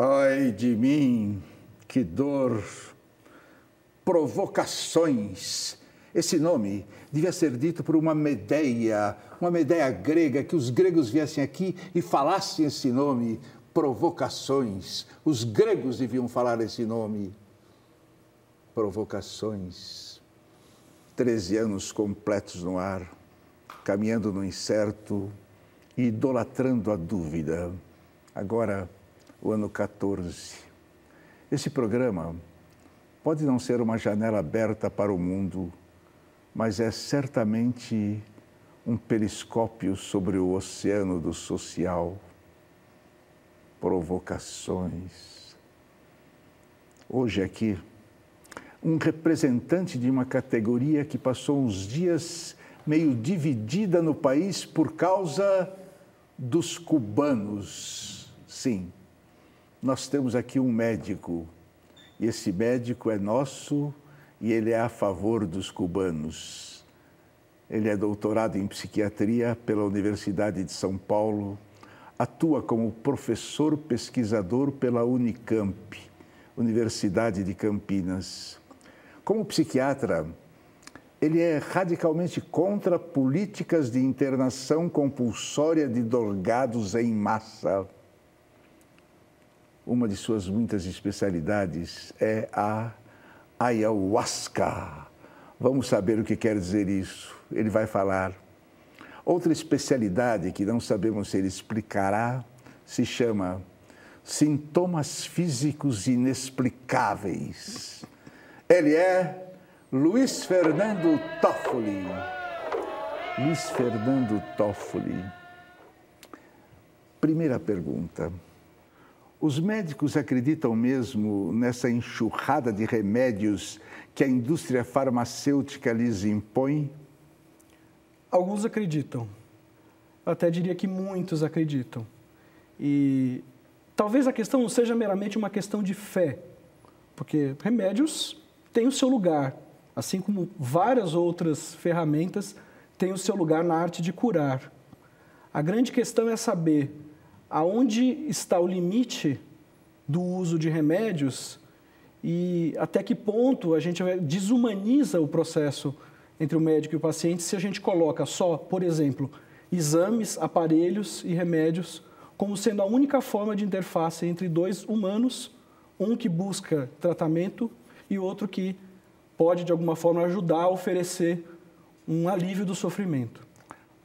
Ai de mim, que dor. Provocações. Esse nome devia ser dito por uma Medeia, uma Medeia grega, que os gregos viessem aqui e falassem esse nome. Provocações. Os gregos deviam falar esse nome. Provocações. Treze anos completos no ar, caminhando no incerto, idolatrando a dúvida. Agora, o ano 14. Esse programa pode não ser uma janela aberta para o mundo, mas é certamente um periscópio sobre o oceano do social. Provocações. Hoje aqui, um representante de uma categoria que passou uns dias meio dividida no país por causa dos cubanos. Sim, nós temos aqui um médico, e esse médico é nosso e ele é a favor dos cubanos. Ele é doutorado em psiquiatria pela Universidade de São Paulo, atua como professor pesquisador pela Unicamp, Universidade de Campinas. Como psiquiatra, ele é radicalmente contra políticas de internação compulsória de drogados em massa. Uma de suas muitas especialidades é a ayahuasca. Vamos saber o que quer dizer isso. Ele vai falar. Outra especialidade que não sabemos se ele explicará se chama sintomas físicos inexplicáveis. Ele é Luiz Fernando Toffoli. Luiz Fernando Toffoli. Primeira pergunta. Os médicos acreditam mesmo nessa enxurrada de remédios que a indústria farmacêutica lhes impõe? Alguns acreditam. Eu até diria que muitos acreditam. E talvez a questão não seja meramente uma questão de fé, porque remédios têm o seu lugar, assim como várias outras ferramentas têm o seu lugar na arte de curar. A grande questão é saber aonde está o limite do uso de remédios e até que ponto a gente desumaniza o processo entre o médico e o paciente se a gente coloca só, por exemplo, exames, aparelhos e remédios como sendo a única forma de interface entre dois humanos, um que busca tratamento e outro que pode, de alguma forma, ajudar a oferecer um alívio do sofrimento.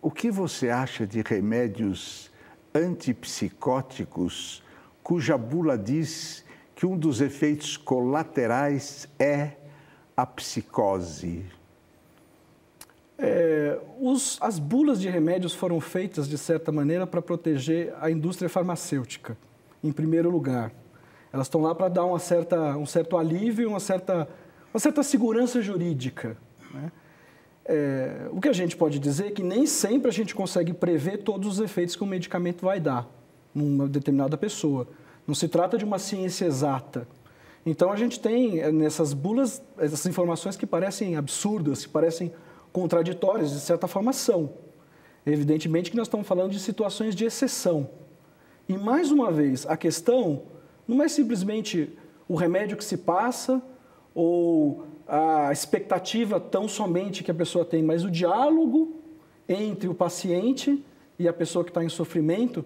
O que você acha de remédios antipsicóticos cuja bula diz que um dos efeitos colaterais é a psicose? É, os, as bulas de remédios foram feitas, de certa maneira, para proteger a indústria farmacêutica, em primeiro lugar. Elas estão lá para dar uma certa, um certo alívio, uma certa uma certa segurança jurídica. Né? É, o que a gente pode dizer é que nem sempre a gente consegue prever todos os efeitos que um medicamento vai dar numa determinada pessoa. Não se trata de uma ciência exata. Então a gente tem é, nessas bulas essas informações que parecem absurdas, que parecem contraditórias, de certa forma são. Evidentemente que nós estamos falando de situações de exceção. E mais uma vez, a questão não é simplesmente o remédio que se passa ou a expectativa tão somente que a pessoa tem, mas o diálogo entre o paciente e a pessoa que está em sofrimento,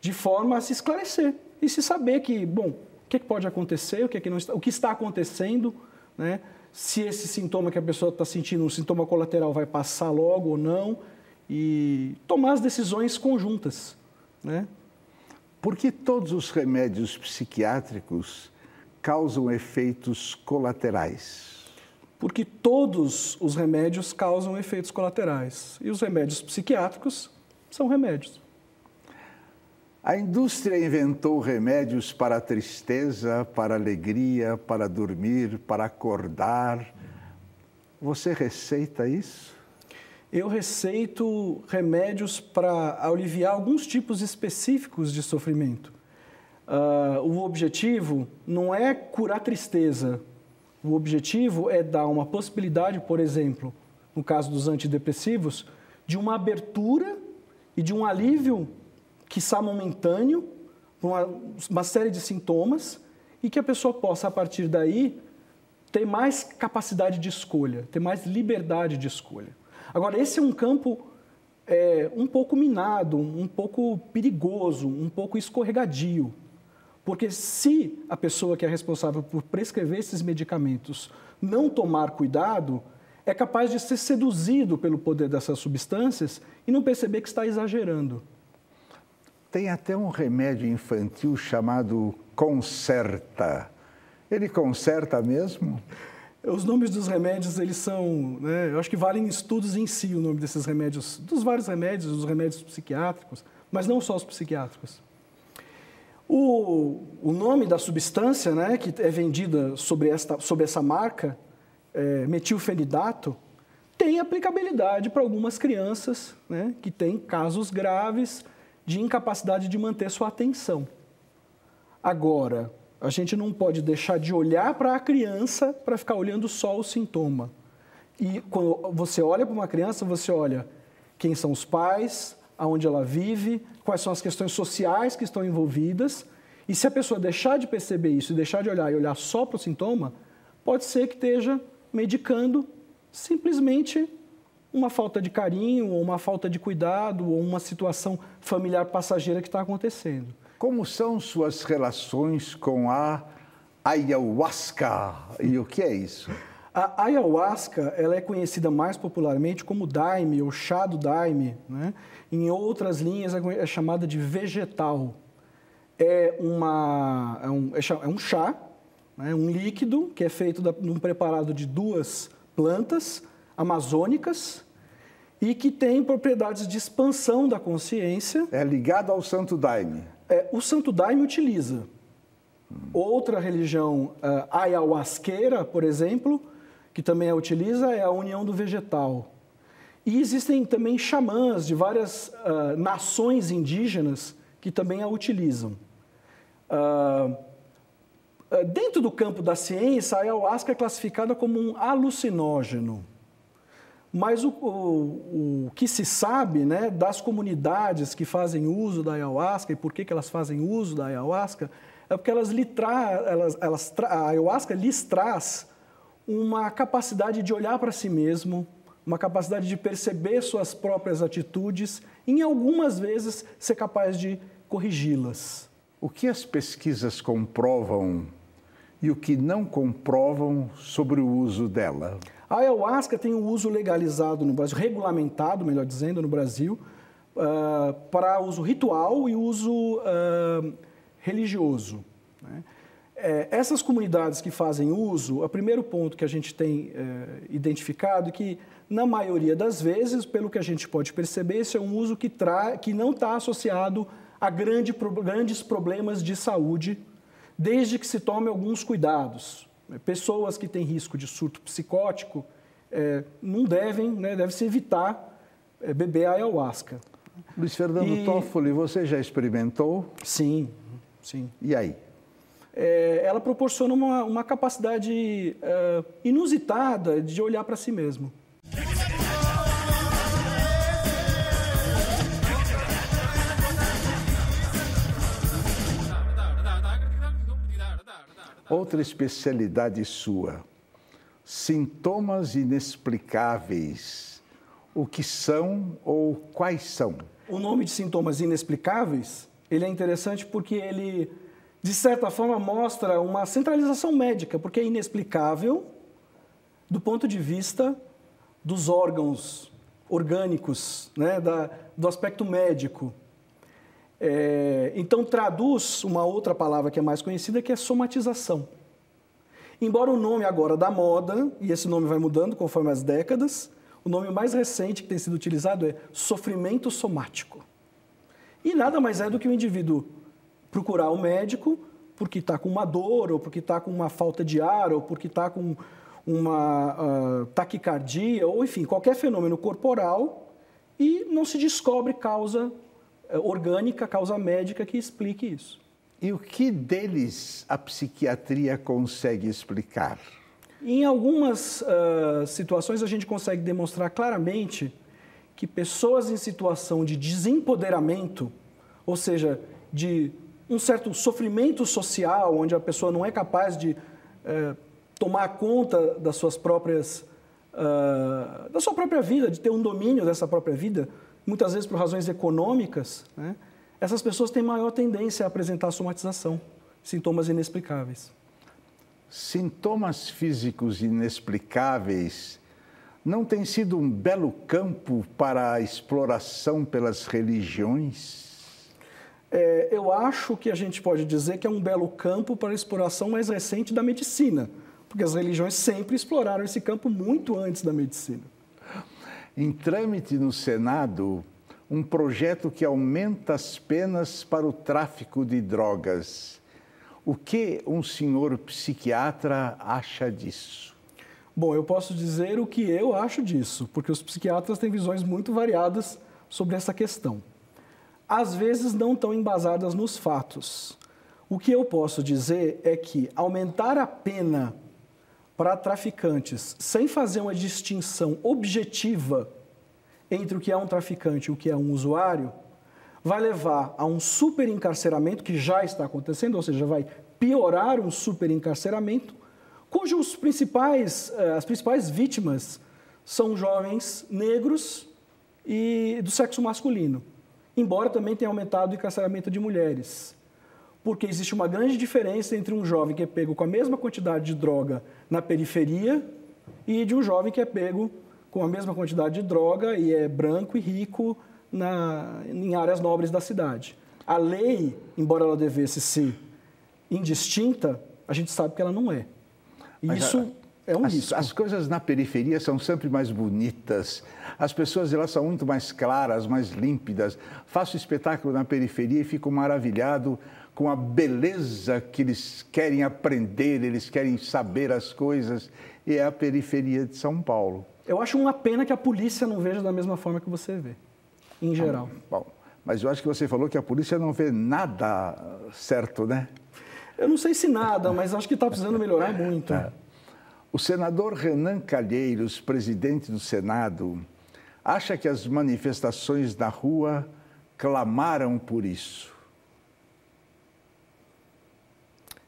de forma a se esclarecer e se saber que, bom, o que, pode acontecer, o que, que não está, o que está acontecendo, né? se esse sintoma que a pessoa está sentindo, um sintoma colateral, vai passar logo ou não, e tomar as decisões conjuntas. Né? Porque todos os remédios psiquiátricos causam efeitos colaterais? Porque todos os remédios causam efeitos colaterais. E os remédios psiquiátricos são remédios. A indústria inventou remédios para a tristeza, para a alegria, para dormir, para acordar. Você receita isso? Eu receito remédios para aliviar alguns tipos específicos de sofrimento. Uh, o objetivo não é curar tristeza. O objetivo é dar uma possibilidade, por exemplo, no caso dos antidepressivos, de uma abertura e de um alívio quiçá momentâneo, uma, uma série de sintomas, e que a pessoa possa, a partir daí, ter mais capacidade de escolha, ter mais liberdade de escolha. Agora, esse é um campo é, um pouco minado, um pouco perigoso, um pouco escorregadio. Porque se a pessoa que é responsável por prescrever esses medicamentos não tomar cuidado, é capaz de ser seduzido pelo poder dessas substâncias e não perceber que está exagerando. Tem até um remédio infantil chamado Concerta. Ele conserta mesmo? Os nomes dos remédios, eles são, né, eu acho que valem estudos em si o nome desses remédios, dos vários remédios, dos remédios psiquiátricos, mas não só os psiquiátricos. O, o nome da substância, né, que é vendida sobre, esta, sobre essa marca, é, metilfenidato, tem aplicabilidade para algumas crianças né, que têm casos graves de incapacidade de manter sua atenção. Agora, a gente não pode deixar de olhar para a criança para ficar olhando só o sintoma. E quando você olha para uma criança, você olha quem são os pais, aonde ela vive, quais são as questões sociais que estão envolvidas. E se a pessoa deixar de perceber isso e deixar de olhar e olhar só para o sintoma, pode ser que esteja medicando simplesmente uma falta de carinho, ou uma falta de cuidado, ou uma situação familiar passageira que está acontecendo. Como são suas relações com a ayahuasca? E o que é isso? A ayahuasca ela é conhecida mais popularmente como daime ou chá do daime. Né? Em outras linhas é, é chamada de vegetal. É, uma, é, um, é um chá, né? um líquido que é feito de um preparado de duas plantas amazônicas e que tem propriedades de expansão da consciência. É ligado ao Santo Daime. É, o Santo Daime utiliza. Outra religião uh, ayahuasqueira, por exemplo, que também a utiliza, é a união do vegetal. E existem também xamãs de várias uh, nações indígenas que também a utilizam. Uh, dentro do campo da ciência, a ayahuasca é classificada como um alucinógeno. Mas o, o, o, que se sabe né, das comunidades que fazem uso da ayahuasca e por que, que elas fazem uso da ayahuasca é porque elas lhe tra, elas, elas tra, a ayahuasca lhes traz uma capacidade de olhar para si mesmo, uma capacidade de perceber suas próprias atitudes e, em algumas vezes, ser capaz de corrigi-las. O que as pesquisas comprovam e o que não comprovam sobre o uso dela? A ayahuasca tem um uso legalizado no Brasil, regulamentado, melhor dizendo, no Brasil, uh, para uso ritual e uso uh, religioso. É, essas comunidades que fazem uso, o primeiro ponto que a gente tem é, identificado é que, na maioria das vezes, pelo que a gente pode perceber, esse é um uso que, que não está associado a grande, grandes problemas de saúde, desde que se tome alguns cuidados. Pessoas que têm risco de surto psicótico é, não devem, né, deve-se evitar é, beber ayahuasca. Luiz Fernando e... Toffoli, você já experimentou? Sim, sim. E aí? É, ela proporciona uma, uma capacidade é, inusitada de olhar para si mesmo. Outra especialidade sua, sintomas inexplicáveis. O que são ou quais são? O nome de sintomas inexplicáveis, ele é interessante porque ele, de certa forma, mostra uma centralização médica, porque é inexplicável do ponto de vista dos órgãos orgânicos, né, da, do aspecto médico. É, então, traduz uma outra palavra que é mais conhecida, que é somatização. Embora o nome agora da moda, e esse nome vai mudando conforme as décadas, o nome mais recente que tem sido utilizado é sofrimento somático. E nada mais é do que o indivíduo procurar o médico porque está com uma dor, ou porque está com uma falta de ar, ou porque está com uma uh, taquicardia, ou enfim, qualquer fenômeno corporal, e não se descobre causa é, orgânica, causa médica que explique isso. E o que deles a psiquiatria consegue explicar? Em algumas uh, situações a gente consegue demonstrar claramente que pessoas em situação de desempoderamento ou seja, de um certo sofrimento social, onde a pessoa não é capaz de é, tomar conta das suas próprias, uh, da sua própria vida, de ter um domínio dessa própria vida, muitas vezes por razões econômicas, né? essas pessoas têm maior tendência a apresentar somatização, sintomas inexplicáveis. Sintomas físicos inexplicáveis não tem sido um belo campo para a exploração pelas religiões? É, eu acho que a gente pode dizer que é um belo campo para a exploração mais recente da medicina, porque as religiões sempre exploraram esse campo muito antes da medicina. Em trâmite no Senado, um projeto que aumenta as penas para o tráfico de drogas. O que um senhor psiquiatra acha disso? Bom, eu posso dizer o que eu acho disso, porque os psiquiatras têm visões muito variadas sobre essa questão. Às vezes não tão embasadas nos fatos. O que eu posso dizer é que aumentar a pena para traficantes sem fazer uma distinção objetiva entre o que é um traficante e o que é um usuário vai levar a um superencarceramento que já está acontecendo, ou seja, vai piorar um superencarceramento cujos principais, eh, as principais vítimas são jovens negros e do sexo masculino, embora também tenha aumentado o encarceramento de mulheres. Porque existe uma grande diferença entre um jovem que é pego com a mesma quantidade de droga na periferia e de um jovem que é pego com a mesma quantidade de droga e é branco e rico na, em áreas nobres da cidade. A lei, embora ela devesse ser indistinta, a gente sabe que ela não é. Isso é um as. As coisas na periferia são sempre mais bonitas. As pessoas lá são muito mais claras, mais límpidas. Faço espetáculo na periferia e fico maravilhado com a beleza que eles querem aprender, eles querem saber as coisas. E é a periferia de São Paulo. Eu acho uma pena que a polícia não veja da mesma forma que você vê, em geral. Bom, bom mas eu acho que você falou que a polícia não vê nada certo, né? Eu não sei se nada, mas acho que está precisando melhorar muito. É. O senador Renan Calheiros, presidente do Senado, acha que as manifestações na rua clamaram por isso.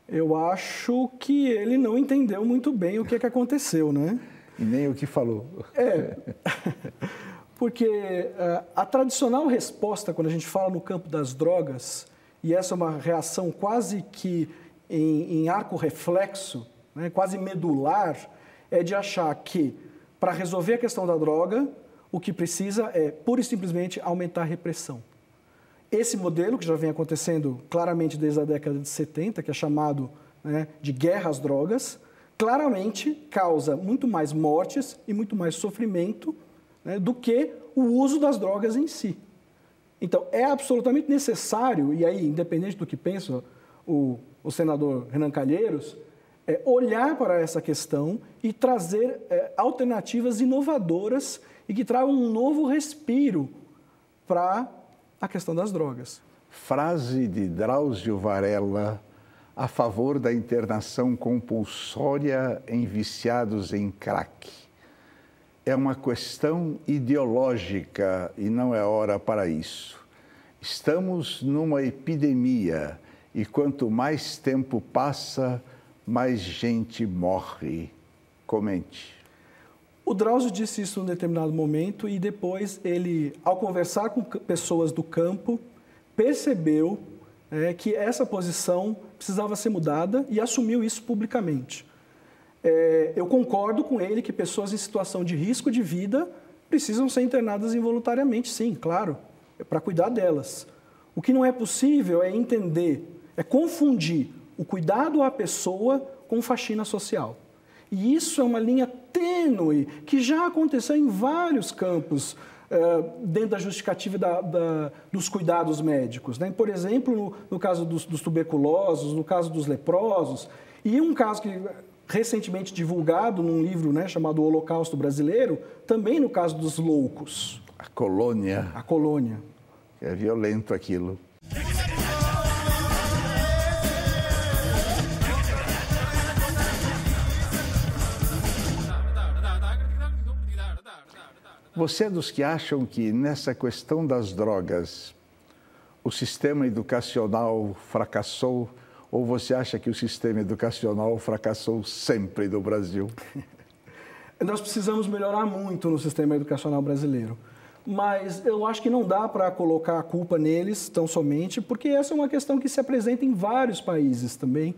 Eu acho que ele não entendeu muito bem o que, é que aconteceu, né? E nem o que falou. É. Porque uh, a tradicional resposta, quando a gente fala no campo das drogas, e essa é uma reação quase que em, em arco reflexo, né, quase medular, é de achar que para resolver a questão da droga, o que precisa é pura e simplesmente aumentar a repressão. Esse modelo, que já vem acontecendo claramente desde a década de 70, que é chamado né, de guerra às drogas, claramente causa muito mais mortes e muito mais sofrimento né, do que o uso das drogas em si. Então, é absolutamente necessário, e aí, independente do que pensa o, o senador Renan Calheiros, é olhar para essa questão e trazer é, alternativas inovadoras e que tragam um novo respiro para a questão das drogas. Frase de Drauzio Varela a favor da internação compulsória em viciados em crack. É uma questão ideológica e não é hora para isso. Estamos numa epidemia e quanto mais tempo passa, mais gente morre. Comente. O Drauzio disse isso em um determinado momento e depois ele, ao conversar com pessoas do campo, percebeu é, que essa posição precisava ser mudada e assumiu isso publicamente. É, eu concordo com ele que pessoas em situação de risco de vida precisam ser internadas involuntariamente, sim, claro, é para cuidar delas. O que não é possível é entender, é confundir o cuidado à pessoa com faxina social. E isso é uma linha tênue que já aconteceu em vários campos uh, dentro da justificativa da, da, dos cuidados médicos. Né? Por exemplo, no, no caso dos, dos, tuberculosos, no caso dos leprosos, e um caso que recentemente divulgado num livro né, chamado O Holocausto Brasileiro, também no caso dos loucos. A colônia. A colônia. É violento aquilo. Você é dos que acham que nessa questão das drogas, o sistema educacional fracassou ou você acha que o sistema educacional fracassou sempre no Brasil? Nós precisamos melhorar muito no sistema educacional brasileiro. Mas eu acho que não dá para colocar a culpa neles tão somente, porque essa é uma questão que se apresenta em vários países também.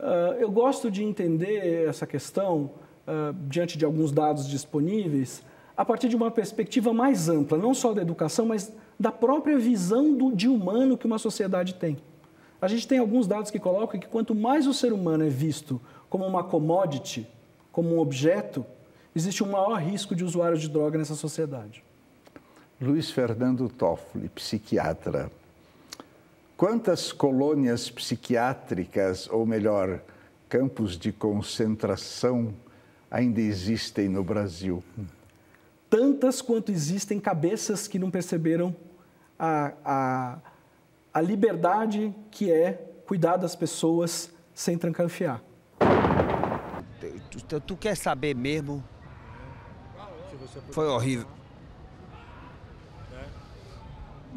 Uh, eu gosto de entender essa questão, uh, diante de alguns dados disponíveis, a partir de uma perspectiva mais ampla, não só da educação, mas da própria visão do, de humano que uma sociedade tem. A gente tem alguns dados que colocam que quanto mais o ser humano é visto como uma commodity, como um objeto, existe um maior risco de usuários de droga nessa sociedade. Luiz Fernando Toffoli, psiquiatra. Quantas colônias psiquiátricas, ou melhor, campos de concentração, ainda existem no Brasil? Tantas quanto existem cabeças que não perceberam a, a, a liberdade que é cuidar das pessoas sem trancanfiar. Tu, tu quer saber mesmo? Foi horrível.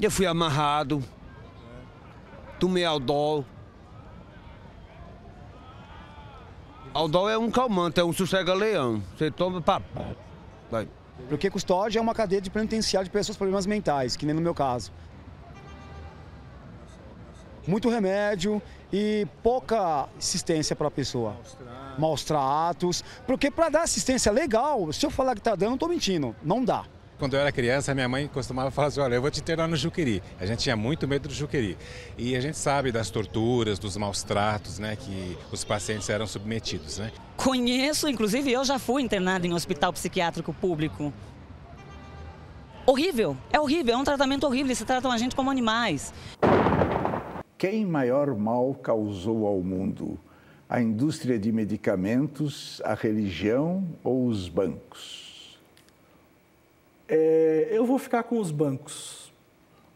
Eu fui amarrado, tomei Aldol. Aldol é um calmante, é um sossega-leão. Você toma, pá, vai. Porque custódia é uma cadeia de penitenciário de pessoas com problemas mentais, que nem no meu caso. Muito remédio e pouca assistência para a pessoa. Maus tratos. Porque para dar assistência legal, se eu falar que está dando, eu estou mentindo. Não dá. Quando eu era criança, minha mãe costumava falar assim: olha, eu vou te internar no Juqueri. A gente tinha muito medo do Juqueri. E a gente sabe das torturas, dos maus tratos né, que os pacientes eram submetidos. Né? Conheço, inclusive eu já fui internado em um hospital psiquiátrico público. Horrível, é horrível, é um tratamento horrível, eles tratam a gente como animais. Quem maior mal causou ao mundo? A indústria de medicamentos, a religião ou os bancos? É, eu vou ficar com os bancos.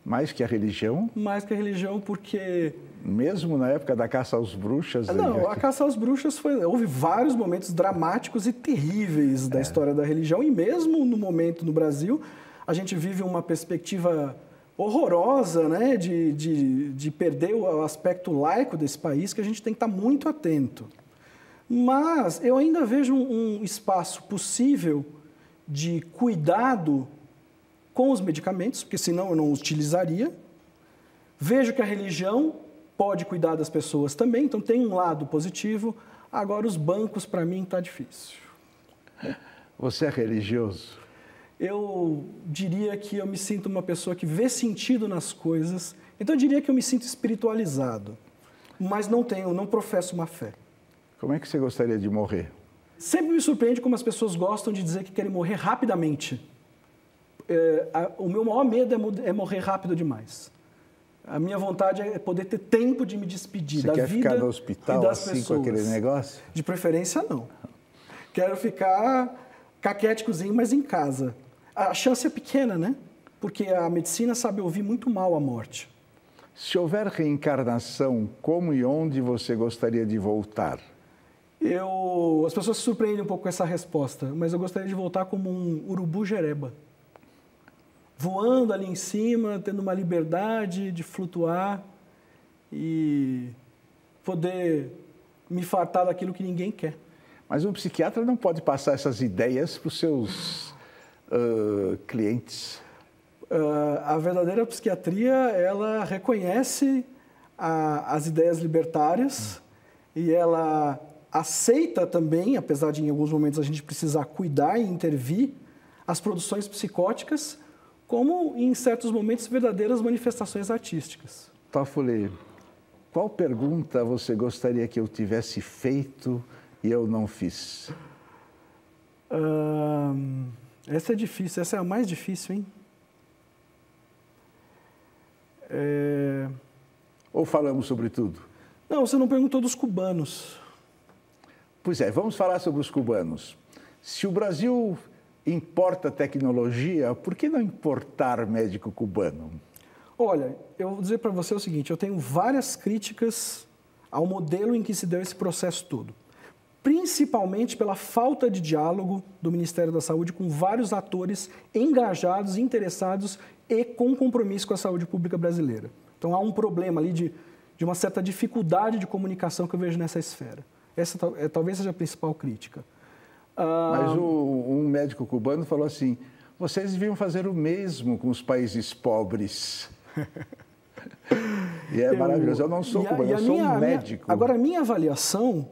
Mais que a religião? Mais que a religião, porque. Mesmo na época da caça aos bruxas? Não, a caça aos bruxas foi. Houve vários momentos dramáticos e terríveis da é. história da religião, e mesmo no momento no Brasil, a gente vive uma perspectiva horrorosa né, de, de, de perder o aspecto laico desse país, que a gente tem que estar muito atento. Mas eu ainda vejo um, um espaço possível de cuidado com os medicamentos, porque senão eu não utilizaria. Vejo que a religião pode cuidar das pessoas também, então tem um lado positivo. Agora, os bancos, para mim, está difícil. Você é religioso? Eu diria que eu me sinto uma pessoa que vê sentido nas coisas, então eu diria que eu me sinto espiritualizado, mas não tenho, não professo uma fé. Como é que você gostaria de morrer? Sempre me surpreende como as pessoas gostam de dizer que querem morrer rapidamente. É, a, o meu maior medo é, é, morrer rápido demais. A minha vontade é poder ter tempo de me despedir Você da quer vida ficar no hospital e das assim pessoas. com aquele negócio? De preferência, não. Quero ficar caquéticozinho, mas em casa. A chance é pequena, né? Porque a medicina sabe ouvir muito mal a morte. Se houver reencarnação, como e onde você gostaria de voltar? Eu, as pessoas se surpreendem um pouco com essa resposta, mas eu gostaria de voltar como um urubu jereba. Voando ali em cima, tendo uma liberdade de flutuar e poder me fartar daquilo que ninguém quer. Mas um psiquiatra não pode passar essas ideias para os seus uh, clientes. Uh, a verdadeira psiquiatria, ela reconhece a, as ideias libertárias hum. e ela aceita também, apesar de em alguns momentos a gente precisar cuidar e intervir, as produções psicóticas como, em certos momentos, verdadeiras manifestações artísticas. Toffoli, qual pergunta você gostaria que eu tivesse feito e eu não fiz? essa é difícil, essa é a mais difícil, hein? É... Ou falamos sobre tudo? Não, você não perguntou dos cubanos. Pois é, vamos falar sobre os cubanos. Se o Brasil importa tecnologia, por que não importar médico cubano? Olha, eu vou dizer para você o seguinte: eu tenho várias críticas ao modelo em que se deu esse processo todo. principalmente pela falta de diálogo do Ministério da Saúde com vários atores engajados, interessados e com compromisso com a saúde pública brasileira. Então há um problema ali de, de uma certa dificuldade de comunicação que eu vejo nessa esfera. Essa é, talvez seja a principal crítica. Mas o, um médico cubano falou assim: vocês deviam fazer o mesmo com os países pobres. e é eu, maravilhoso. Eu não sou cubano, eu sou minha, um médico. Minha, agora, a minha avaliação,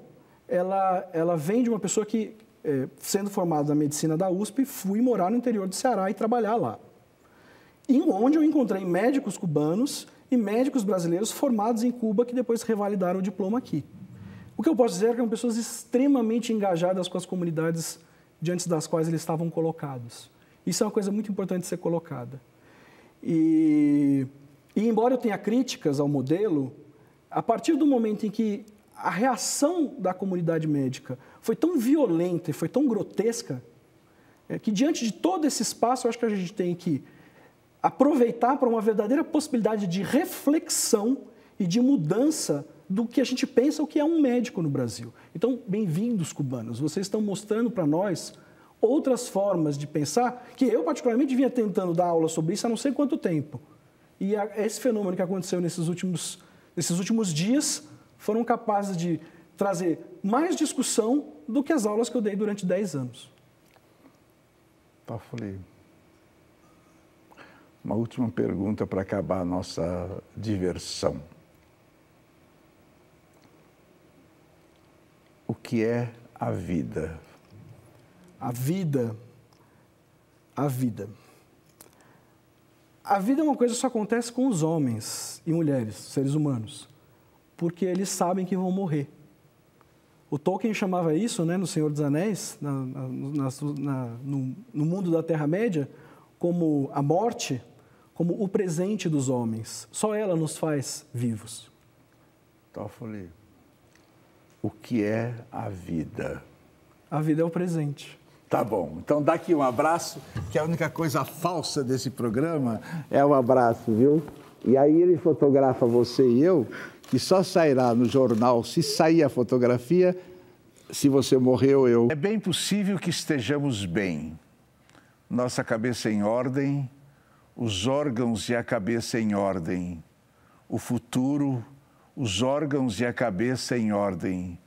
ela, ela vem de uma pessoa que, é, sendo formada na medicina da USP, fui morar no interior do Ceará e trabalhar lá. Em onde eu encontrei médicos cubanos e médicos brasileiros formados em Cuba que depois revalidaram o diploma aqui. O que eu posso dizer é que são pessoas extremamente engajadas com as comunidades diante das quais eles estavam colocados. Isso é uma coisa muito importante ser colocada. E, e embora eu tenha críticas ao modelo, a partir do momento em que a reação da comunidade médica foi tão violenta e foi tão grotesca, é que diante de todo esse espaço, eu acho que a gente tem que aproveitar para uma verdadeira possibilidade de reflexão e de mudança do que a gente pensa o que é um médico no Brasil. Então, bem-vindos, cubanos. Vocês estão mostrando para nós outras formas de pensar que eu, particularmente, vinha tentando dar aula sobre isso há não sei quanto tempo. E esse fenômeno que aconteceu nesses últimos, nesses últimos dias foram capazes de trazer mais discussão do que as aulas que eu dei durante 10 anos. Toffoli, uma última pergunta para acabar a nossa diversão. O que é a vida? A vida. A vida. A vida é uma coisa que só acontece com os homens e mulheres, seres humanos, porque eles sabem que vão morrer. O Tolkien chamava isso, né, no Senhor dos Anéis, na, na, na, no, no, mundo da Terra-média, como a morte, como o presente dos homens. Só ela nos faz vivos. Toffoli o que é a vida? A vida é o presente. Tá bom. Então dá aqui um abraço, que a única coisa falsa desse programa é o um abraço, viu? E aí ele fotografa você e eu, que só sairá no jornal se sair a fotografia, se você morreu eu. É bem possível que estejamos bem. Nossa cabeça em ordem, os órgãos e a cabeça em ordem. O futuro os órgãos e a cabeça em ordem.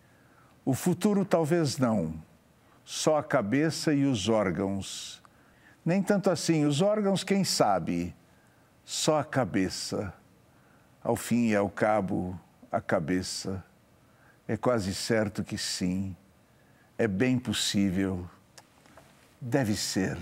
O futuro talvez não, só a cabeça e os órgãos. Nem tanto assim, os órgãos, quem sabe, só a cabeça. Ao fim e ao cabo, a cabeça. É quase certo que sim, é bem possível, deve ser.